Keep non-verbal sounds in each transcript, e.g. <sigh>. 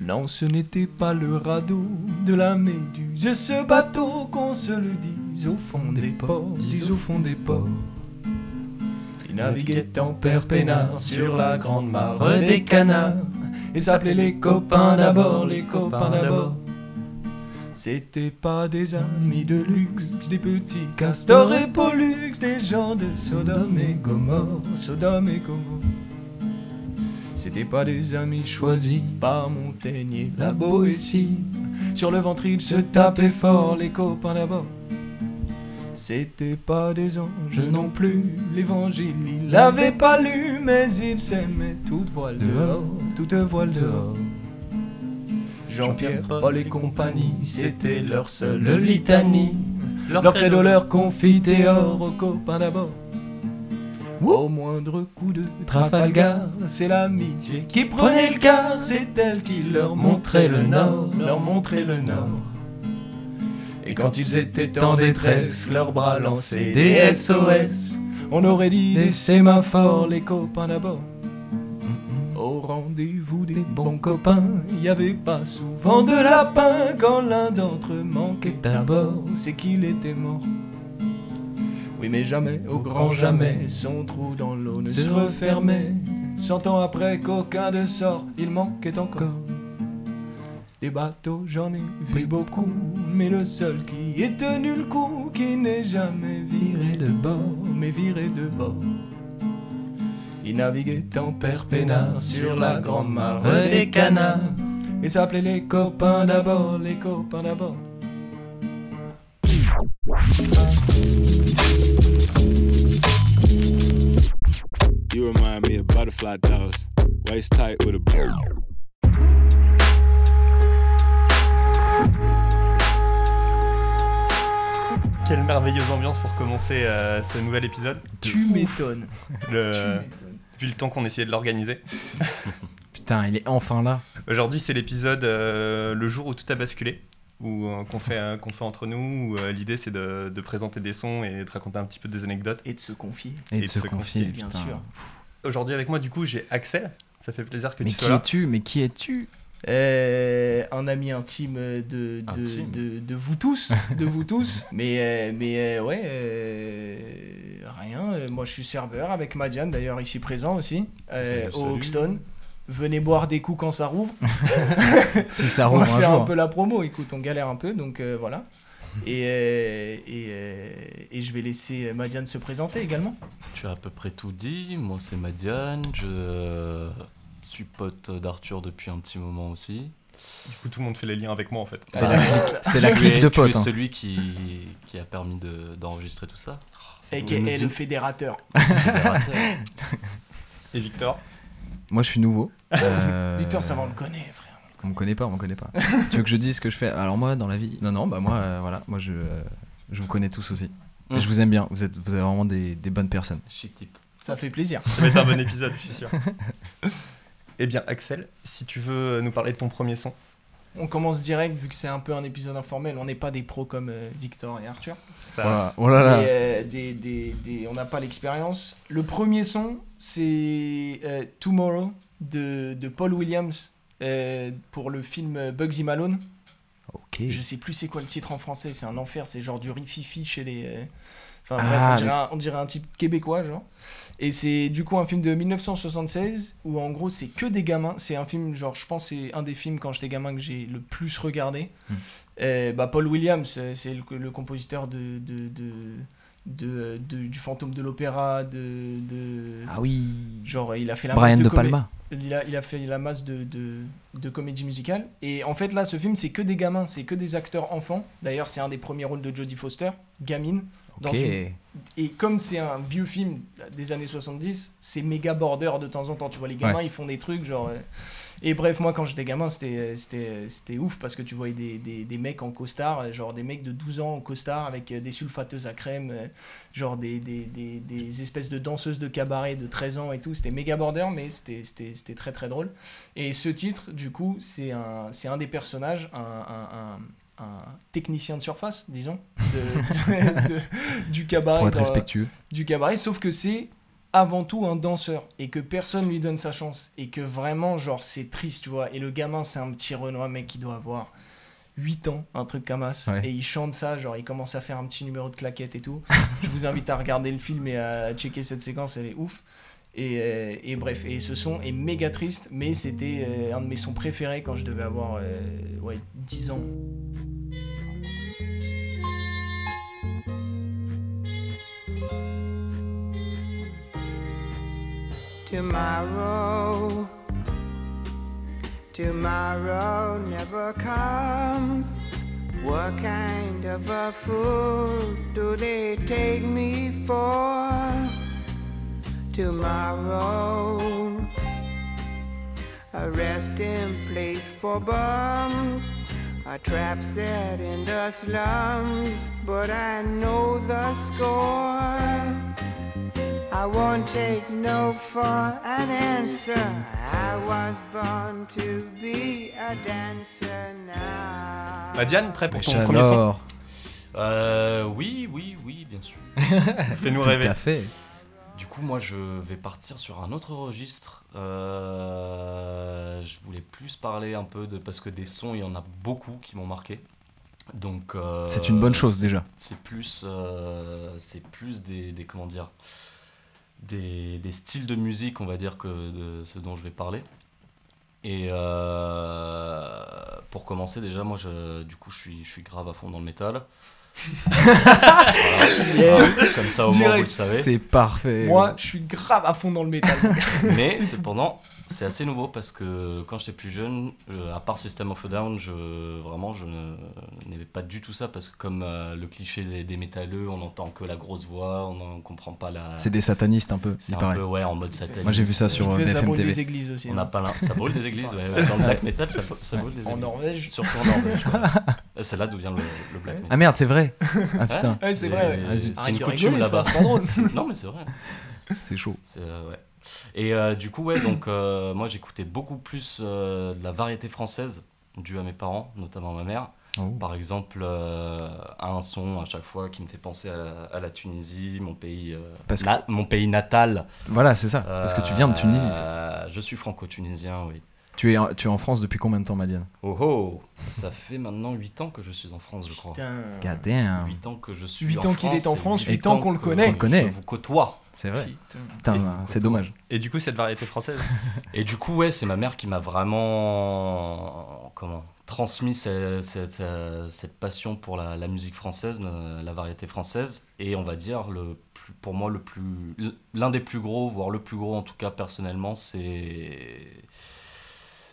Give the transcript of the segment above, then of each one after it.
Non, ce n'était pas le radeau de la méduse, ce bateau qu'on se le dise au fond des ports, dis au fond des ports. Il naviguait en père peinard sur la grande mare des canards et s'appelait les copains d'abord, les copains d'abord. C'était pas des amis de luxe, des petits castors et pollux, des gens de Sodome et Gomorre, Sodome et Gomorre. C'était pas des amis choisis par Montaigne la Boétie. Sur le ventre ils se tapaient fort, les copains d'abord. C'était pas des anges non plus, l'évangile ils l'avaient pas lu, mais ils s'aimaient toute voile dehors, toute voile dehors. Jean-Pierre, Paul et compagnie, c'était leur seule litanie. Leur credo, leur confiteor aux copains d'abord. Au moindre coup de Trafalgar, c'est l'amitié qui prenait le cas, c'est elle qui leur montrait le nord, leur montrait le nord. Et quand ils étaient en détresse, leurs bras lançaient des SOS, on aurait dit des sémaphores, les copains d'abord. Au rendez-vous des bons copains, y avait pas souvent de lapin quand l'un d'entre eux manquait à bord, c'est qu'il était mort. Oui, mais jamais, au grand jamais, son trou dans l'eau ne se refermait. Cent ans après qu'aucun de sort, il manquait encore. Des bateaux, j'en ai vu beaucoup, mais le seul qui ait tenu le coup, qui n'est jamais viré de bord, mais viré de bord. Il naviguait en père peinard sur la grande mare des canards, et s'appelait les copains d'abord, les copains d'abord. You remind me of butterfly dolls, waist tight with a. Quelle merveilleuse ambiance pour commencer euh, ce nouvel épisode. Tu m'étonnes. Le... Vu le temps qu'on essayait de l'organiser. Putain, il est enfin là. Aujourd'hui, c'est l'épisode euh, le jour où tout a basculé, où euh, qu'on fait, euh, qu'on fait entre nous. Où euh, l'idée c'est de, de présenter des sons et de raconter un petit peu des anecdotes. Et de se confier, Et, de se confier, bien putain. sûr. Aujourd'hui avec moi, du coup, j'ai Axel. Ça fait plaisir que Mais tu qui sois là. es-tu? Mais qui es-tu? Euh, un ami intime de, de, Intime. de, de vous tous, de vous tous. <laughs> Mais, euh, mais euh, ouais, euh, rien. Moi, je suis serveur avec Madiane, d'ailleurs ici présent aussi, euh, au. Hoxton. Venez boire des coups quand ça rouvre. <laughs> Si ça On rouvre va un faire un peu la promo. Écoute, on galère un peu, donc euh, voilà. Et, euh, et, euh, et je vais laisser Madiane se présenter également. Tu as à peu près tout dit. Moi, c'est Madiane. Je suis pote d'Arthur depuis un petit moment aussi. Du coup, tout le monde fait les liens avec moi en fait. C'est Ah, la, c'est la clique de tu es potes. hein. celui qui, qui a permis de- d'enregistrer tout ça. Et qui est le fédérateur. Et Victor? Moi, je suis nouveau. <laughs> Euh, Victor, ça va, on le connaît, frère. On me connaît pas, on me connaît pas. tu veux que je dise ce que je fais Alors moi, dans la vie, non, non, bah moi, euh, voilà, moi je, euh, je vous connais tous aussi. Et Mm. je vous aime bien. Vous êtes, vous êtes vraiment des, des bonnes personnes. Chic type. Ça fait plaisir. Ça va être un bon épisode, je suis sûr. <laughs> Eh bien, Axel, si tu veux nous parler de ton premier son. On commence direct, vu que c'est un peu un épisode informel. On n'est pas des pros comme euh, Victor et Arthur. Ça... Voilà. Oh là là. Et, euh, des, des, des- on n'a pas l'expérience. Le premier son, c'est euh, Tomorrow de, de Paul Williams euh, pour le film Bugsy Malone. Ok. Je sais plus c'est quoi le titre en français, c'est un enfer, c'est genre du rififi chez les. Enfin Ah, on dirait, un, on dirait un type québécois, genre. Et c'est du coup un film de 1976 où en gros c'est que des gamins. C'est un film, genre, je pense c'est un des films quand j'étais gamin que j'ai le plus regardé. Hmm. Euh, bah, Paul Williams, c'est le, le compositeur de, de, de, de- de- du fantôme de l'opéra, de, de. Ah oui. Genre, il a fait la Brian masse de, comé- Palma. il a, il a fait la masse de, de, de comédie musicale. Et en fait, là, ce film, c'est que des gamins, c'est que des acteurs enfants. D'ailleurs, c'est un des premiers rôles de Jodie Foster, gamine. Dans Ok. une- Et comme c'est un vieux film des années 70, c'est méga border de temps en temps. Tu vois, les gamins, Ouais. ils font des trucs genre. euh, Et bref, moi, quand j'étais gamin, c'était c'était- c'était ouf parce que tu voyais des, des, des mecs en costard, euh, genre des mecs de 12 ans en costard avec euh, des sulfateuses à crème, euh, genre des, des, des, des espèces de danseuses de cabaret de 13 ans et tout. C'était méga border, mais c'était- très très drôle. Et ce titre, du coup, c'est un, un des personnages, un, un, un- un technicien de surface, disons, de- de- de- du cabaret. Pour être dans- respectueux. du cabaret, sauf que c'est avant tout un danseur et que personne lui donne sa chance et que vraiment genre c'est triste tu vois et le gamin c'est un petit Renoir mec qui doit avoir 8 ans un truc comme ça Ouais. et il chante ça genre il commence à faire un petit numéro de claquette et tout <laughs> je vous invite à regarder le film et à checker cette séquence elle est ouf et, euh, et bref et ce son est méga triste mais c'était euh, un de mes sons préférés quand je devais avoir euh, ouais 10 ans Tomorrow, tomorrow never comes. What kind of a fool do they take me for? Tomorrow, a resting place for bums, a trap set in the slums, but I know the score. I won't take no for an answer. I was born to be a dancer now. Madiane, prêt pour ton premier son? Euh, oui, oui, oui, bien sûr. <laughs> Fais-nous Tout rêver. à fait. Du coup, moi, je vais partir sur un autre registre. Euh, je voulais plus parler un peu de parce que des sons, il y en a beaucoup qui m'ont marqué. Donc. euh, C'est une bonne chose déjà. C'est plus, euh, c'est plus des, des comment dire, des, des styles de musique, on va dire que de ce dont je vais parler. Et euh, pour commencer, déjà, moi, je, du coup, je suis, je suis grave à fond dans le métal. Voilà. Comme ça, au moins, vous le savez. C'est parfait. moi je suis grave à fond dans le métal <laughs> Mais cependant, c'est assez nouveau parce que quand j'étais plus jeune, euh, à part System of a Down, je, vraiment, je n'aimais pas du tout ça parce que comme euh, le cliché des, des métalleux, on n'entend que la grosse voix, on ne comprend pas la... C'est des satanistes un peu, C'est il un paraît. peu, ouais, en mode sataniste. Moi, j'ai vu ça sur- fait, ça brûle TV. des églises aussi On hein. n'a pas Ça brûle des <laughs> églises, ouais. ouais, Dans le black metal, ça, ça brûle des églises. en Norvège Surtout en Norvège. ouais. <laughs> Euh, C'est là d'où vient le, le black. Ah merde, c'est vrai. <laughs> Ah putain, Ouais, c'est vrai, ouais. Ah, zut. C'est une coutume là-bas. c'est pas drôle. <laughs> Non, mais c'est vrai. c'est chaud. Euh, ouais. Et euh, du coup, ouais, donc euh, moi j'écoutais beaucoup plus euh, de la variété française due à mes parents, notamment ma mère. Oh. Par exemple, euh, un son à chaque fois qui me fait penser à la, à la Tunisie, mon pays, euh, Parce que- na- mon pays natal. Voilà, c'est ça. Parce que tu viens de Tunisie. Euh, je suis franco-tunisien, oui. Tu es, tu es en France depuis combien de temps, Madiane? Oh oh Ça fait maintenant 8 ans que je suis en France, je crois. Putain. God damn. 8 ans que je suis Huit en ans qu'il est en France, huit huit ans qu'on le connaît. On le connaît. Je vous côtoie. C'est vrai. Putain. Putain, c'est dommage. Et du coup, cette variété française? <laughs> Et du coup, ouais, c'est ma mère qui m'a vraiment comment transmis cette, cette, euh, cette passion pour la, la musique française, la, la variété française, et on va dire le plus, pour moi le plus l'un des plus gros, voire le plus gros en tout cas personnellement, c'est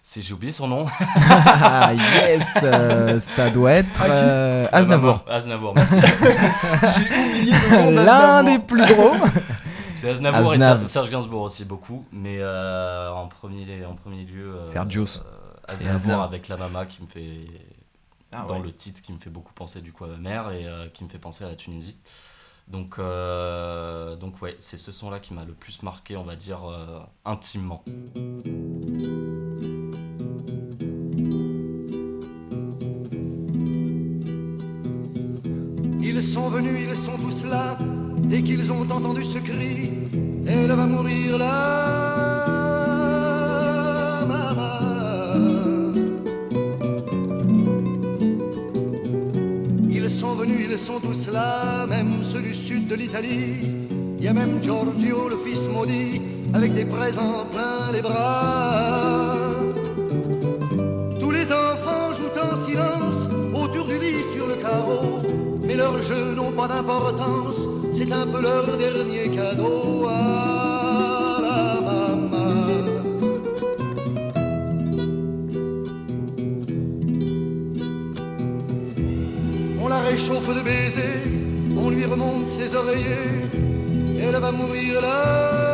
c'est j'ai oublié son nom. Ah yes, euh, ça doit être euh, Aznavour. Aznavour, merci. <laughs> J'ai oublié le nom L'un des plus gros. C'est Aznavour Aznav. et Ser- Serge Gainsbourg aussi beaucoup, mais euh, en premier en premier lieu euh, Sergios. euh, Et Aznavour Aznavour. avec la mama qui me fait Ah dans ouais. le titre qui me fait beaucoup penser du coup à ma mère et euh, qui me fait penser à la Tunisie. Donc, euh, donc ouais, c'est ce son-là qui m'a le plus marqué, on va dire, euh, intimement. Ils sont venus, ils sont tous là, dès qu'ils ont entendu ce cri, elle va mourir là, maman. Ils sont venus, ils sont tous là, même ceux du sud de l'Italie. Il y a même Giorgio, le fils maudit, avec des présents plein les bras. Tous les enfants jouent en silence autour du lit sur le carreau. Leurs jeux n'ont pas d'importance, c'est un peu leur dernier cadeau à la maman. On la réchauffe de baisers, on lui remonte ses oreillers, elle va mourir là,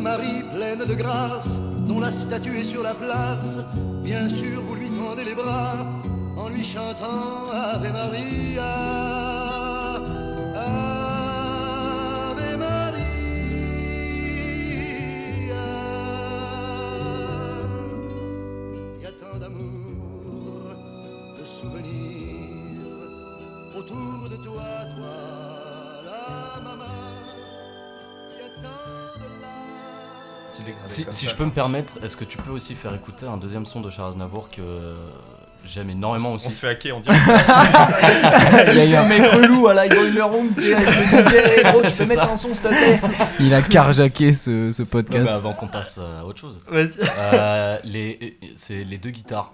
Marie pleine de grâce, dont la statue est sur la place, bien sûr vous lui tendez les bras en lui chantant Ave Maria. Si, comme si ça. je peux me permettre, est-ce que tu peux aussi faire écouter un deuxième son de Charles Aznavour que euh, j'aime énormément On aussi? se fait hacker, on dirait. <laughs> Il y a un mec relou à la Boiler Room, tu sais, avec le <laughs> DJ, gros, peux mettre ça. un son, s'il te plaît. Il a carjacké ce, ce podcast. mais avant qu'on passe euh, à autre chose. Vas-y. Euh, les, c'est les deux guitares.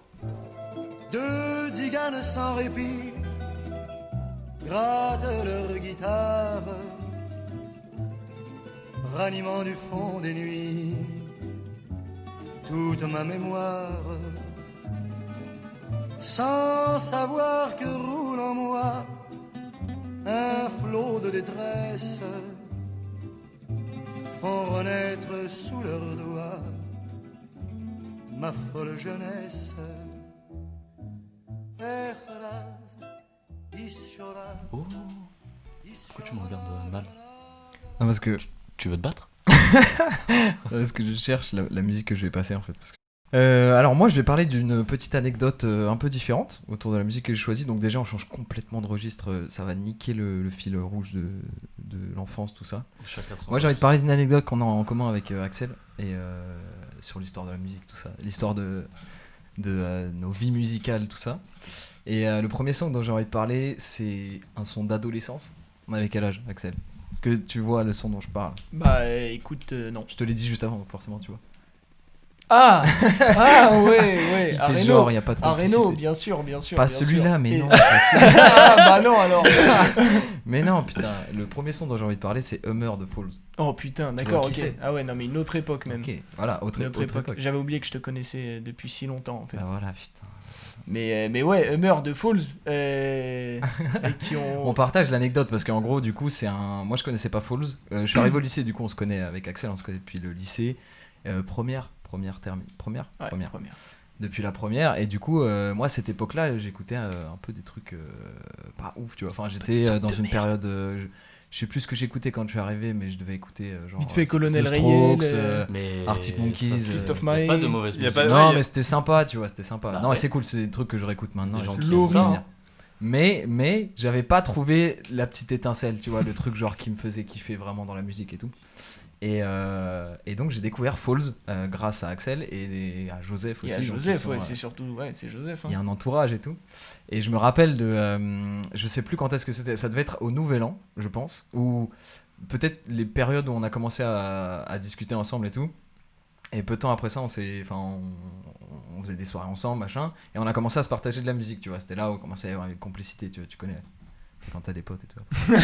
Deux diganes sans répit grattent leur guitare, ranimant du fond des nuits toute ma mémoire, sans savoir que roule en moi un flot de détresse, font renaître sous leurs doigts ma folle jeunesse. Oh, pourquoi tu me regardes mal? Non, parce que, Tu veux te battre <laughs> parce que je cherche la, la musique que je vais passer en fait. parce que- Euh, alors moi je vais parler d'une petite anecdote euh, un peu différente autour de la musique que j'ai choisie. Donc déjà on change complètement de registre, euh, ça va niquer le, le fil rouge de, de l'enfance, tout ça. Moi j'ai envie de parler d'une anecdote qu'on a en commun avec Axel et sur l'histoire de la musique, tout ça, l'histoire de, de nos vies musicales, tout ça. Et le premier son dont j'ai envie de parler, c'est un son d'adolescence. On avait quel âge, Axel? Est-ce que tu vois le son dont je parle Bah euh, écoute, euh, non. Je te l'ai dit juste avant, forcément tu vois. Ah <laughs> Ah ouais, ouais, Il fait Reno. genre, il n'y a pas de complicité. bien sûr, bien sûr. Pas bien celui-là, sûr. mais Et- non. <laughs> pas ah bah non alors. <laughs> mais non, putain, le premier son dont j'ai envie de parler, c'est Hummer de Falls. Oh putain, d'accord, qui ok. c'est Ah ouais, non mais une autre époque même. Ok, voilà, autre, Une autre époque. J'avais oublié que je te connaissais depuis si longtemps en fait. Bah voilà, putain. Mais, euh, mais ouais, Hummer de Falls. euh, <laughs> et qui ont. On partage l'anecdote parce qu'en gros, du coup, c'est un. Moi, je connaissais pas Falls. Euh, je suis arrivé au lycée, du coup, on se connaît avec Axel, on se connaît depuis le lycée. Euh, première, première terme, première, Ouais, première. première. Depuis la première. Et du coup, moi, à cette époque-là, j'écoutais un peu des trucs pas ouf, tu vois. Enfin, j'étais dans une période. je, je sais plus ce que j'écoutais quand je suis arrivé, mais je devais écouter euh, genre. Vite fait, euh, Colonel The Rayel, euh, euh, Mais Arctic Monkeys, Fist of y a Mine. pas de mauvaise musique. non, ouais, y a- mais c'était sympa, tu vois, c'était sympa. Bah non, ouais. mais c'est cool, c'est des trucs que je réécoute maintenant. Des et gens qui aiment ça, hein. Mais, mais j'avais pas trouvé la petite étincelle, tu vois, le truc genre qui me faisait kiffer vraiment dans la musique et tout. Et, euh, et donc j'ai découvert Falls euh, grâce à Axel et, à Joseph Il aussi. y a donc Joseph, ouais, euh, c'est surtout. Ouais, c'est Joseph. hein. il y a un entourage et tout. Et je me rappelle de. euh, je sais plus quand est-ce que c'était. Ça devait être au Nouvel An, je pense. Ou peut-être les périodes où on a commencé à, à discuter ensemble et tout. Et peu de temps après ça, on s'est. Enfin, on, on faisait des soirées ensemble, machin. Et on a commencé à se partager de la musique, tu vois. C'était là où on commençait à y avoir une complicité, tu vois. Tu connais. Quand t'as des potes et tout. <laughs>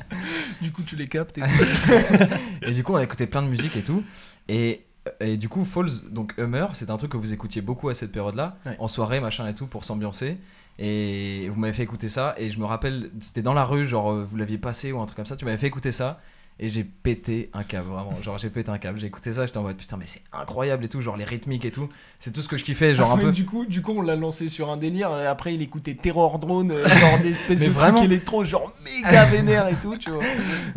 <laughs> Du coup, tu les captes et <laughs> Et du coup, on a écouté plein de musique et tout. Et, et du coup, Falls, donc Hummer, c'est un truc que vous écoutiez beaucoup à cette période-là, Ouais. en soirée, machin et tout, pour s'ambiancer. Et vous m'avez fait écouter ça. Et je me rappelle, c'était dans la rue, genre vous l'aviez passé ou un truc comme ça. Tu m'avais fait écouter ça. Et j'ai pété un câble, vraiment. Genre, j'ai pété un câble. J'ai écouté ça, j'étais en mode putain, mais c'est incroyable et tout. Genre, les rythmiques et tout. C'est tout ce que je kiffais, genre un Mais peu. Du coup, du coup, on l'a lancé sur un délire. et Après, il écoutait Terror Drone, euh, genre des espèces Mais de vraiment. trucs électro, genre méga vénère et tout, tu vois.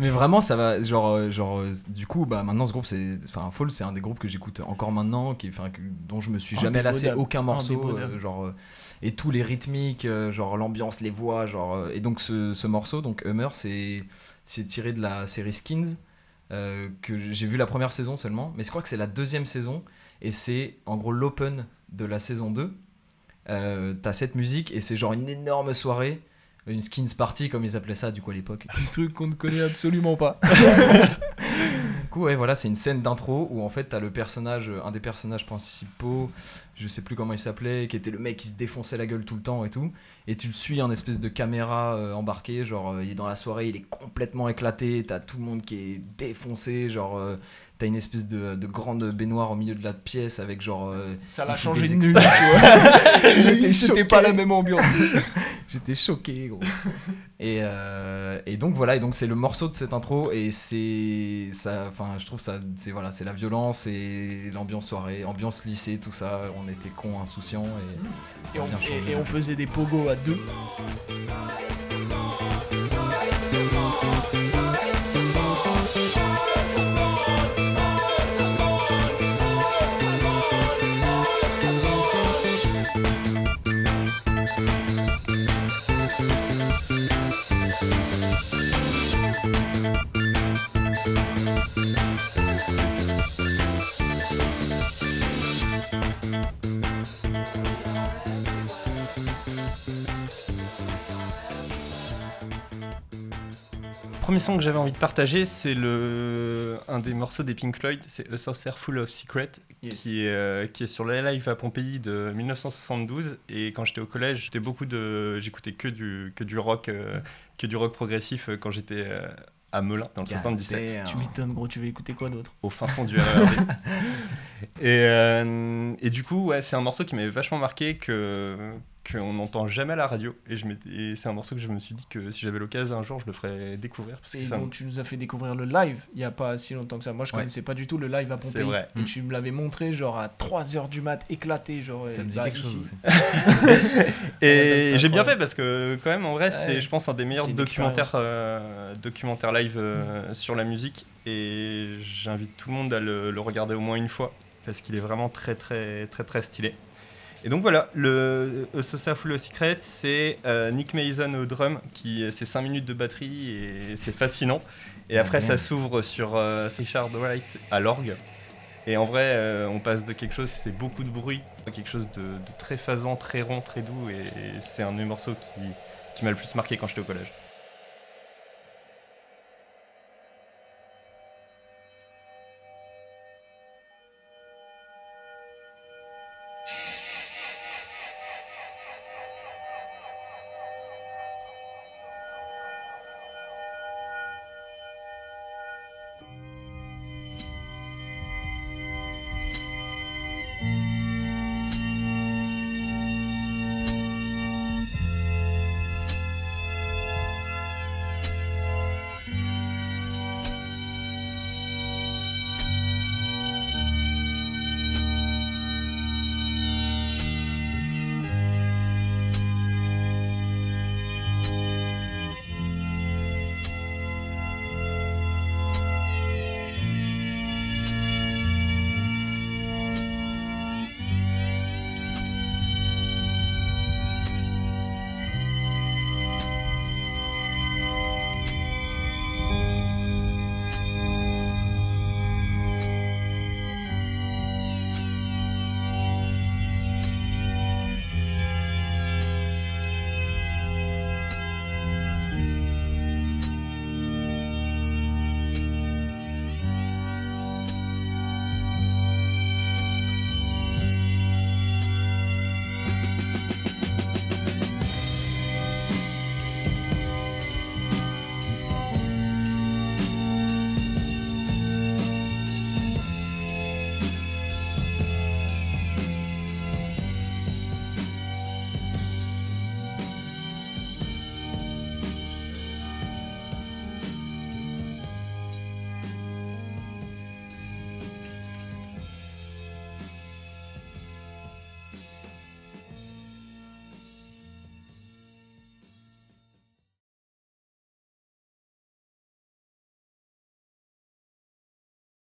Mais vraiment, ça va. Genre, euh, genre euh, du coup, bah, maintenant, ce groupe, c'est. Enfin, Fall, c'est un des groupes que j'écoute encore maintenant, qui, enfin, dont je me suis jamais lassé aucun morceau. Euh, genre, euh, et tous les rythmiques, genre l'ambiance, les voix. Genre, et donc, ce, ce morceau, donc Hummer, c'est c'est tiré de la série Skins, euh, que j'ai vu la première saison seulement. Mais je crois que c'est la deuxième saison, et c'est en gros l'open de la saison 2. Euh, T'as cette musique, et c'est genre une énorme soirée. Une skins party comme ils appelaient ça du coup à l'époque. Des trucs qu'on ne connaît absolument pas. <laughs> Du coup, ouais, voilà, c'est une scène d'intro où en fait t'as le personnage, euh, un des personnages principaux, je sais plus comment il s'appelait, qui était le mec qui se défonçait la gueule tout le temps et tout, et tu le suis en espèce de caméra euh, embarquée, genre euh, il est dans la soirée, il est complètement éclaté, t'as tout le monde qui est défoncé, genre euh, t'as une espèce de, de grande baignoire au milieu de la pièce avec genre. Ça l'a changé de extras. tu vois. <laughs> J'étais pas la même ambiance. <laughs> J'étais choqué, gros. <laughs> et, euh, et donc voilà, et donc c'est le morceau de cette intro et c'est ça. Enfin, je trouve ça, c'est voilà, c'est la violence et l'ambiance soirée, ambiance lycée, tout ça. On était cons, insouciants et, Et on, et on faisait des pogos à deux. Son que j'avais envie de partager, c'est le un des morceaux des Pink Floyd, c'est A Saucer Full of Secrets, Yes. qui, est, euh, qui est sur le live à Pompéi de 1972. Et quand j'étais au collège, j'étais beaucoup de, j'écoutais que du que du rock, euh, que du rock progressif euh, quand j'étais euh, à Melun dans le 77 Tu m'étonnes, gros, tu vas écouter quoi d'autre? Au fin fond du RERD. <laughs> et, euh, et du coup, ouais, c'est un morceau qui m'avait vachement marqué que qu'on n'entend jamais à la radio. Et, je m'étais- et c'est un morceau que je me suis dit que si j'avais l'occasion un jour, je le ferais découvrir. Parce que Et ça me- donc, tu nous as fait découvrir le live il y a pas si longtemps que ça. Moi, je Ouais. connaissais pas du tout le live à C'est Pompéi. vrai. Et tu me l'avais montré, genre à 3h du mat, éclaté. Genre, Ça me dit bah, quelque chose <laughs> aussi. Et c'est j'ai bien fait parce que quand même en vrai Ouais. c'est je pense un des meilleurs C'est documentaires euh, documentaires live euh, sur la musique et j'invite tout le monde à le, le regarder au moins une fois parce qu'il est vraiment très très très très stylé. Et donc voilà, le A Saucer Full of Secrets, c'est euh, Nick Mason au drum, qui c'est 5 minutes de batterie et c'est fascinant. Et après ça s'ouvre sur euh, Richard Wright à l'orgue. Et en vrai, euh, on passe de quelque chose, c'est beaucoup de bruit, à quelque chose de, de très phasant, très rond, très doux. Et, c'est un des morceaux qui, qui m'a le plus marqué quand j'étais au collège.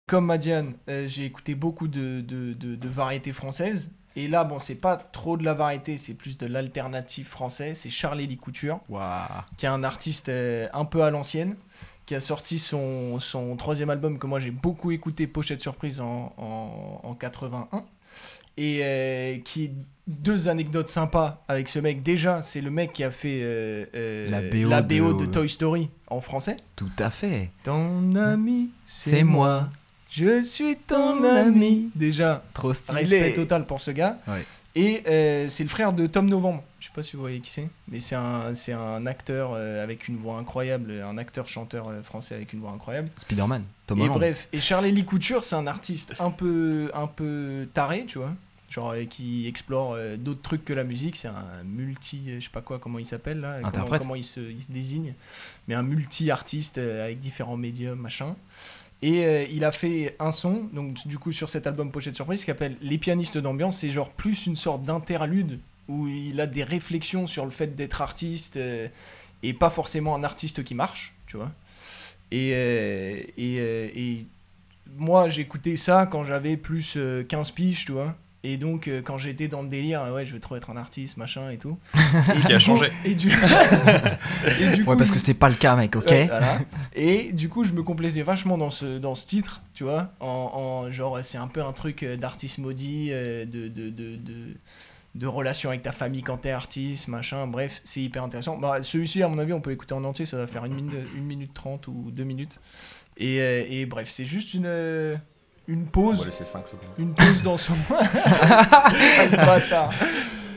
Comme Madiane, euh, j'ai écouté beaucoup de, de, de, de variétés françaises. Et là, bon, c'est pas trop de la variété, c'est plus de l'alternative français. C'est Charlie Couture, qui est un artiste euh, un peu à l'ancienne, qui a sorti son, son troisième album que moi j'ai beaucoup écouté, Pochette Surprise, en, en, en 81. Et euh, qui deux anecdotes sympas avec ce mec. Déjà, c'est le mec qui a fait euh, euh, La BO de... de- Toy Story en français. Tout à fait. Ton ami, C'est moi. Je suis ton ami. Déjà, Trop stylé. respect total pour ce gars. Ouais. Et euh, c'est le frère de Tom Novembre. Je sais pas si vous voyez qui c'est, mais c'est un, c'est un acteur euh, avec une voix incroyable, un acteur-chanteur euh, français avec une voix incroyable. Spider-Man. Tom et Holland. bref, et Charlie Lee Couture, c'est un artiste un peu, un peu taré, tu vois. Genre qui explore d'autres trucs que la musique. C'est un multi, je sais pas quoi, comment il s'appelle là, Interprète. comment il, se, il se désigne. Mais un multi-artiste avec différents médiums, machin. Et euh, il a fait un son, donc du coup sur cet album Pochette Surprise, qui s'appelle Les pianistes d'ambiance. C'est genre plus une sorte d'interlude où il a des réflexions sur le fait d'être artiste euh, et pas forcément un artiste qui marche, tu vois. Et, euh, et, et moi j'écoutais ça quand j'avais plus euh, 15 piges, tu vois. Et donc euh, quand j'étais dans le délire, euh, ouais, je veux trop être un artiste, machin et tout. <laughs> Et Ce qui a coup- changé. Et du, <laughs> <laughs> et du Ouais, coup, parce que c'est pas le cas, mec, ok Ouais, voilà. Et du coup, je me complaisais vachement dans ce, dans ce titre, tu vois. En, en- genre, c'est un peu un truc euh, d'artiste maudit, euh, de, de, de, de, de relations avec ta famille quand t'es artiste, machin, bref, c'est hyper intéressant. Bah, celui-ci, à mon avis, on peut l'écouter en entier, ça va faire une minute, une minute 30 ou deux minutes. Et, euh, et bref, c'est juste une, euh, une On pause va laisser 5 secondes. une pause dans son <laughs>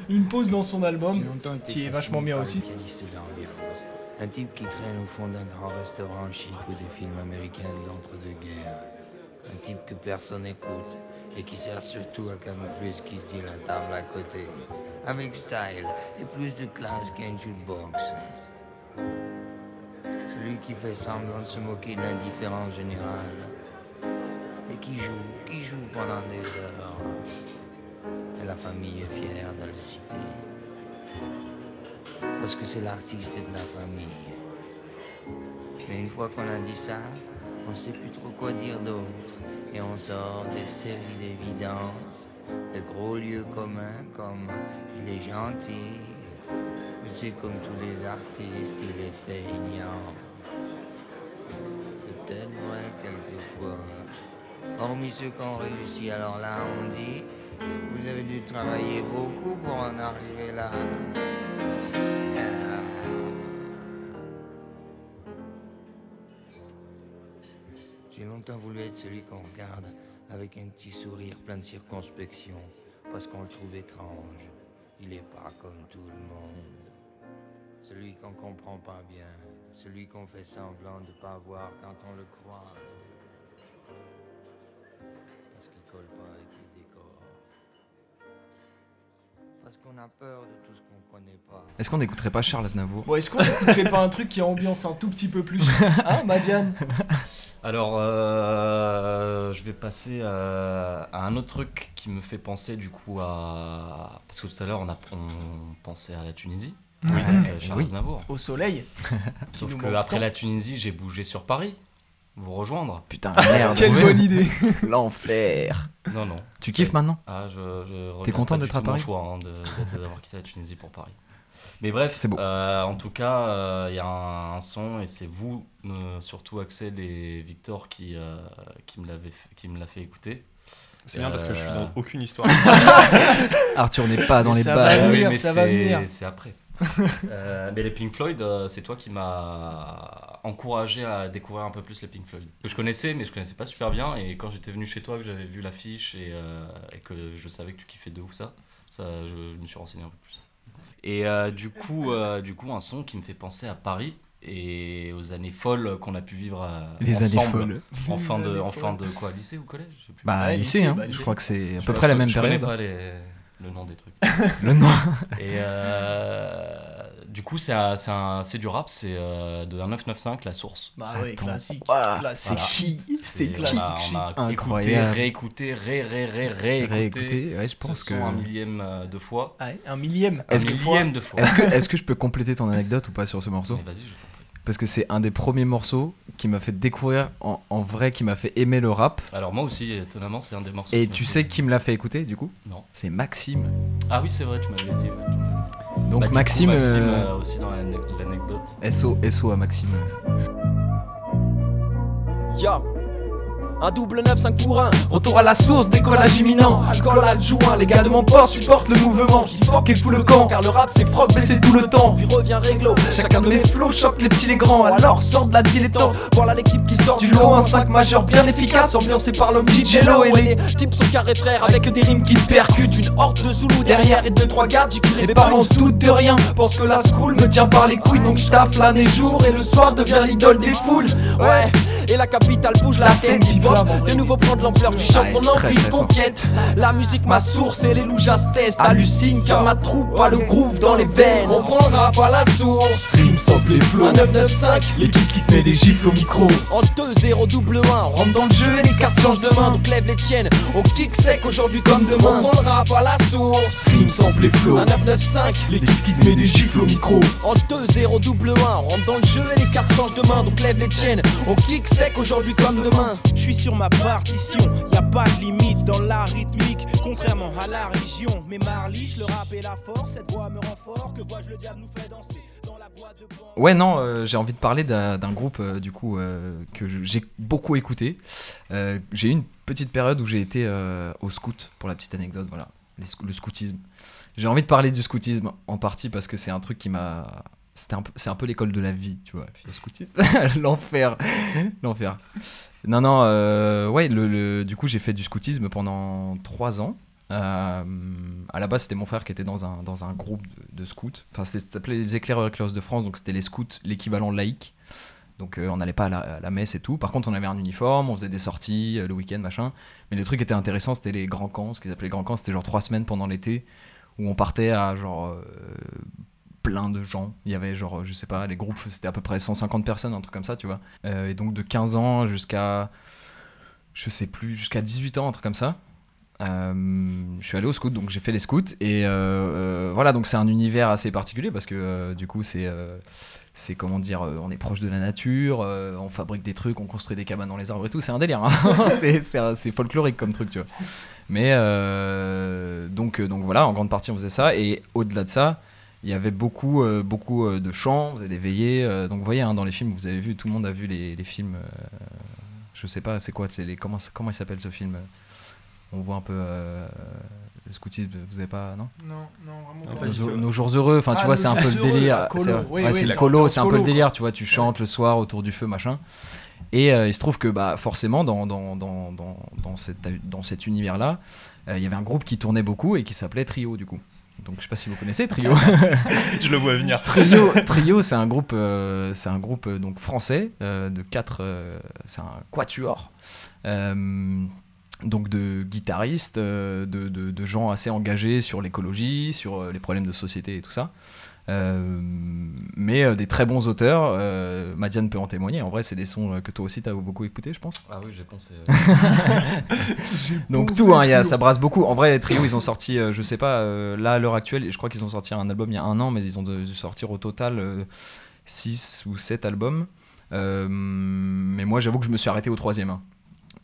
une pause dans son album qui est vachement bien aussi. Un type qui traîne au fond d'un grand restaurant chic ou des films américains de l'entre-deux-guerres. Un type que personne n'écoute et qui sert surtout à camoufler ce qui se dit à la table à côté. Avec style et plus de classe qu'un jukebox. Celui qui fait semblant de se moquer de l'indifférence générale. Qui joue, qui joue pendant des heures. Et la famille est fière de le citer. Parce que c'est l'artiste de la famille. Mais une fois qu'on a dit ça, on sait plus trop quoi dire d'autre. Et on sort des séries d'évidence, de gros lieux communs comme il est gentil. C'est comme tous les artistes, il est feignant. C'est peut-être vrai quelquefois. Hormis ceux qui ont réussi, alors là on dit, vous avez dû travailler beaucoup pour en arriver là. Ah. J'ai longtemps voulu être celui qu'on regarde avec un petit sourire plein de circonspection, parce qu'on le trouve étrange. Il est pas comme tout le monde. Celui qu'on comprend pas bien, celui qu'on fait semblant de pas voir quand on le croise. Parce qu'il colle pas avec les décors. Parce qu'on a peur de tout ce qu'on connaît pas. Est-ce qu'on n'écouterait pas Charles Aznavour? Bon, est-ce qu'on écouterait pas un truc qui ambiance un tout petit peu plus <laughs> Hein, Madiane? Alors, euh, je vais passer euh, à un autre truc qui me fait penser du coup à. Parce que tout à l'heure, on, a, on pensait à la Tunisie. Oui. avec euh, Charles Oui. Aznavour. Au soleil. Sauf que après la Tunisie, j'ai bougé sur Paris. Vous rejoindre Putain, <laughs> merde. Quelle bonne idée <laughs> L'enfer. Non, non. Tu kiffes maintenant Ah, je, je T'es content d'être à Paris choix hein, d'avoir quitté la Tunisie pour Paris. Mais bref, C'est beau. euh, en tout cas, il y a un, un son et c'est vous, euh, surtout Axel et Victor, qui, euh, qui me l'a fait écouter. C'est bien parce que je suis Euh, dans aucune histoire. <laughs> Arthur n'est pas dans Mais les va Ah oui, venir, mais ça va venir. C'est après. <laughs> Euh, mais les Pink Floyd, euh, c'est toi qui m'as encouragé à découvrir un peu plus les Pink Floyd. Que je connaissais, mais je connaissais pas super bien. Et quand j'étais venu chez toi, que j'avais vu l'affiche et, euh, et que je savais que tu kiffais de ouf ça, ça je, je me suis renseigné un peu plus. Et euh, du, coup, euh, du coup, un son qui me fait penser à Paris et aux années folles qu'on a pu vivre euh, Les années ensemble. folles. En fin, de, années en fin folles. de quoi Lycée ou collège? Je sais plus. Bah, Ouais, lycée, hein. bah, je crois que c'est à Je peu près la même je période. pas les- le nom des trucs. <laughs> Le nom. Et euh, du coup, c'est un- du rap, c'est euh, de 1995, La Source. Bah ouais, Attends. classique. Voilà. Classique. Voilà. shit. C'est classique. on a- shit. on a, écouté, Incroyable. réécouté, ré, ré, ré, réécouté. Réécouter, ouais, je pense que. un millième euh, de fois. Ah ouais, un millième. Un Est-ce que- millième de fois. Est-ce que, est-ce que je peux compléter ton anecdote ou pas sur ce morceau? Mais vas-y, je prie. Parce que c'est un des premiers morceaux qui m'a fait découvrir en, en vrai, qui m'a fait aimer le rap. Alors moi aussi, étonnamment, c'est un des morceaux. Et tu sais fait- qui me l'a fait écouter du coup? Non. C'est Maxime. Ah oui, c'est vrai, tu m'avais dit. ouais, tu m'avais dit. Donc Bah, du coup, Maxime, Maxime euh, euh, aussi dans l'ane- l'anecdote. SO, SO à Maxime. Ya un double 9, 5 pour 1 Retour à la source, décollage imminent. Alcool adjoint, les gars de mon port supportent le mouvement. Qui fuck et fout le camp, car le rap c'est froc mais c'est tout le temps. Puis revient réglo, chacun de mes flots choque les petits les grands. Alors sort de la dilettante, voilà l'équipe qui sort du lot. Un 5 majeur bien efficace, ambiancé par l'homme DJ Lo. Et les types sont carrés frères avec des rimes qui te percutent. Une horde de Zoulous derrière et deux trois gardes J'y les parents de rien, pensent que la school me tient par les couilles Donc je taffe l'année jour et le soir devient l'idole des foules. Ouais, et la capitale bouge la tête de nouveau prendre l'ampleur du chante mon envie conquête La musique ma source et les loujas testent Hallucine car ma troupe a le groove dans les veines. On prend le rap à la source. Rime sample et flow. Un 995 L'équipe qui te met des gifles au micro. en 2-0 double 1 On rentre dans le jeu et les cartes changent de main. Donc lève les tiennes. Au kick sec aujourd'hui comme demain On prend le rap à la source. Rime sample et flow. Un 995 L'équipe qui te met des gifles au micro. En 2-0 double 1 On rentre dans le jeu et les cartes changent de main. Donc lève les tiennes. Au kick sec aujourd'hui comme demain. Je suis sur ma partition, y a pas de limite dans la rythmique, contrairement à la religion. Mais Marliche, le rap et la force, cette voix me rend fort, que vois-je le diable nous fait danser dans la boîte de banque. Ouais, non, euh, j'ai envie de parler d'un groupe euh, du coup euh, que j'ai beaucoup écouté. Euh, j'ai eu une petite période où j'ai été euh, au scout pour la petite anecdote, voilà. le scoutisme. J'ai envie de parler du scoutisme en partie parce que c'est un truc qui m'a. C'était un peu, c'est un peu l'école de la vie, tu vois. Le scoutisme, <laughs> l'enfer, l'enfer. Non, non, euh, ouais, le, le- du coup, j'ai fait du scoutisme pendant trois ans. Euh, à la base, c'était mon frère qui était dans un, groupe de, scouts. Enfin, s'appelait les éclaireurs éclairs de France, donc c'était les scouts, l'équivalent laïque. Donc euh, on n'allait pas à la, à la messe et tout. Par contre, on avait un uniforme, on faisait des sorties euh, le week-end, machin. Mais le truc qui était intéressant, c'était les grands camps. Ce qu'ils appelaient les grands camps, c'était genre trois semaines pendant l'été où on partait à genre euh, plein de gens. Il y avait genre, je sais pas, les groupes, c'était à peu près 150 personnes, un truc comme ça, tu vois. Euh, et donc de 15 ans jusqu'à, je sais plus, jusqu'à 18 ans, un truc comme ça. Euh, je suis allé au scout, donc j'ai fait les scouts et euh, voilà, donc c'est un univers assez particulier parce que du coup c'est c'est comment dire, on est proche de la nature, on fabrique des trucs, on construit des cabanes dans les arbres et tout, c'est un délire, hein. <laughs> c'est c'est c'est folklorique comme truc, tu vois. Mais donc donc voilà, en grande partie on faisait ça et au-delà de ça, il y avait beaucoup euh, beaucoup euh, de chants, on faisait des veillées, euh, donc vous voyez hein, dans les films, vous avez vu, tout le monde a vu les, les films, euh, je sais pas, c'est quoi, c'est les comment comment il s'appelle ce film on voit un peu euh, le scoutisme, vous avez pas, non? Non, non, vraiment nos, nos jours heureux, enfin tu Ah, vois, c'est un peu le délire. c'est oui, ouais, oui, c'est le colo, c'est un peu le délire, quoi. tu vois, tu chantes le soir autour du feu, machin. Et euh, il se trouve que bah, forcément, dans, dans, dans, dans, dans, cette, dans cet univers-là, euh, il y avait un groupe qui tournait beaucoup et qui s'appelait Trio, du coup. Donc je sais pas si vous connaissez Trio. <laughs> Je le vois venir. Trio, Trio c'est un groupe, euh, c'est un groupe euh, donc français euh, de quatre, euh, c'est un quatuor. Donc de guitaristes, de, de- de gens assez engagés sur l'écologie, sur les problèmes de société et tout ça. Euh, mais euh, des très bons auteurs. euh, Madiane peut en témoigner. En vrai, c'est des sons que toi aussi t'as beaucoup écouté, je pense. Ah oui, j'ai pensé. <laughs> <laughs> Donc tout, hein, il y a- ça brasse beaucoup. En vrai, les Trio, ils ont sorti, euh, je sais pas, euh, là à l'heure actuelle, je crois qu'ils ont sorti un album il y a un an, mais ils ont dû sortir au total 6 ou 7 albums. Euh, mais moi, j'avoue que je me suis arrêté au troisième. hein.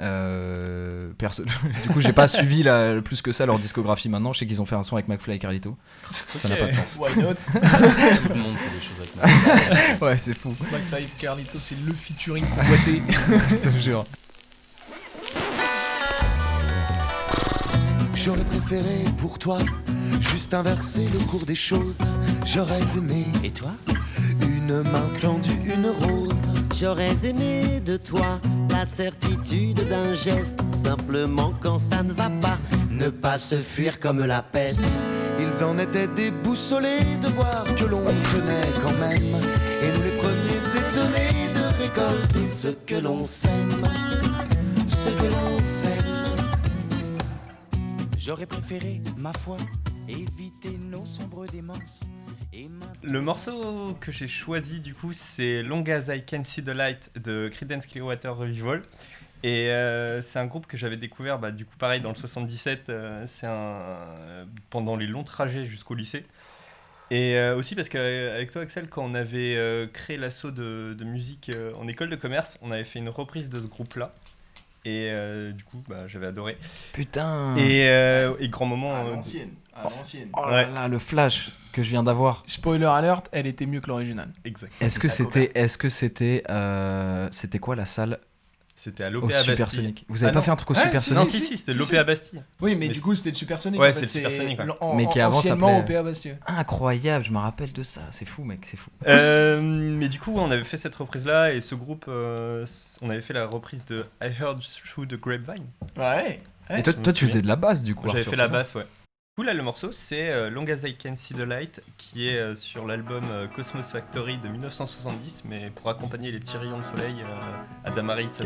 Euh, <laughs> du coup, j'ai pas suivi la- plus que ça leur discographie maintenant. Je sais qu'ils ont fait un son avec McFly et Carlito. Ça n'a pas de sens. Why not? <laughs> Tout le monde fait des choses avec moi. <laughs> Ouais, c'est fou. McFly et Carlito, c'est le featuring convoité. Je te jure. J'aurais préféré pour toi juste inverser le cours des choses. J'aurais aimé. Et toi? Une main tendue, une rose. J'aurais aimé de toi la certitude d'un geste, simplement quand ça ne va pas, ne pas se fuir comme la peste. Ils en étaient déboussolés de voir que l'on tenait quand même. Et nous les premiers étonnés de récolter ce que l'on sème. Ce que l'on sème. J'aurais préféré, ma foi, éviter nos sombres démences. Le morceau que j'ai choisi du coup c'est Long as I Can See the Light de Creedence Clearwater Revival. Et euh, c'est un groupe que j'avais découvert bah, du coup pareil dans le 77 euh, c'est un pendant les longs trajets jusqu'au lycée. Et euh, aussi parce qu'avec toi Axel quand on avait euh, créé l'assaut de, musique euh, en école de commerce on avait fait une reprise de ce groupe là et euh, du coup bah, j'avais adoré Putain. et, euh, et grand moment À euh, l'ancienne. À l'ancienne. Oh là là, le flash que je viens d'avoir. Spoiler alert, elle était mieux que l'original. exact Est-ce que c'était, est-ce que c'était, euh, c'était quoi la salle c'était à l'OPA Bastille Supersonic Vous avez Ah pas non. fait un truc au Ouais, Supersonic non si si c'était Si, l'OPA si. Bastille Oui, mais, Mais du coup, c'était le Supersonic. Ouais, en fait, c'est le Supersonic, ouais. en- Mais qui avant s'appelait-. Incroyable, je me rappelle de ça. C'est fou, mec, c'est fou. Euh, mais du coup, on avait fait cette reprise-là et ce groupe, euh, on avait fait la reprise de I Heard Through the Grapevine. Ouais. ouais. Et toi, toi tu faisais de la basse du coup. J'avais fait la basse, ouais. Coup, là, le morceau, c'est euh, Long as I Can See the Light, qui est euh, sur l'album euh, Cosmos Factory de 1970, mais pour accompagner les petits rayons de soleil euh, à Damari, ça,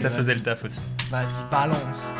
ça- faisait le taf aussi. Vas-y, balance.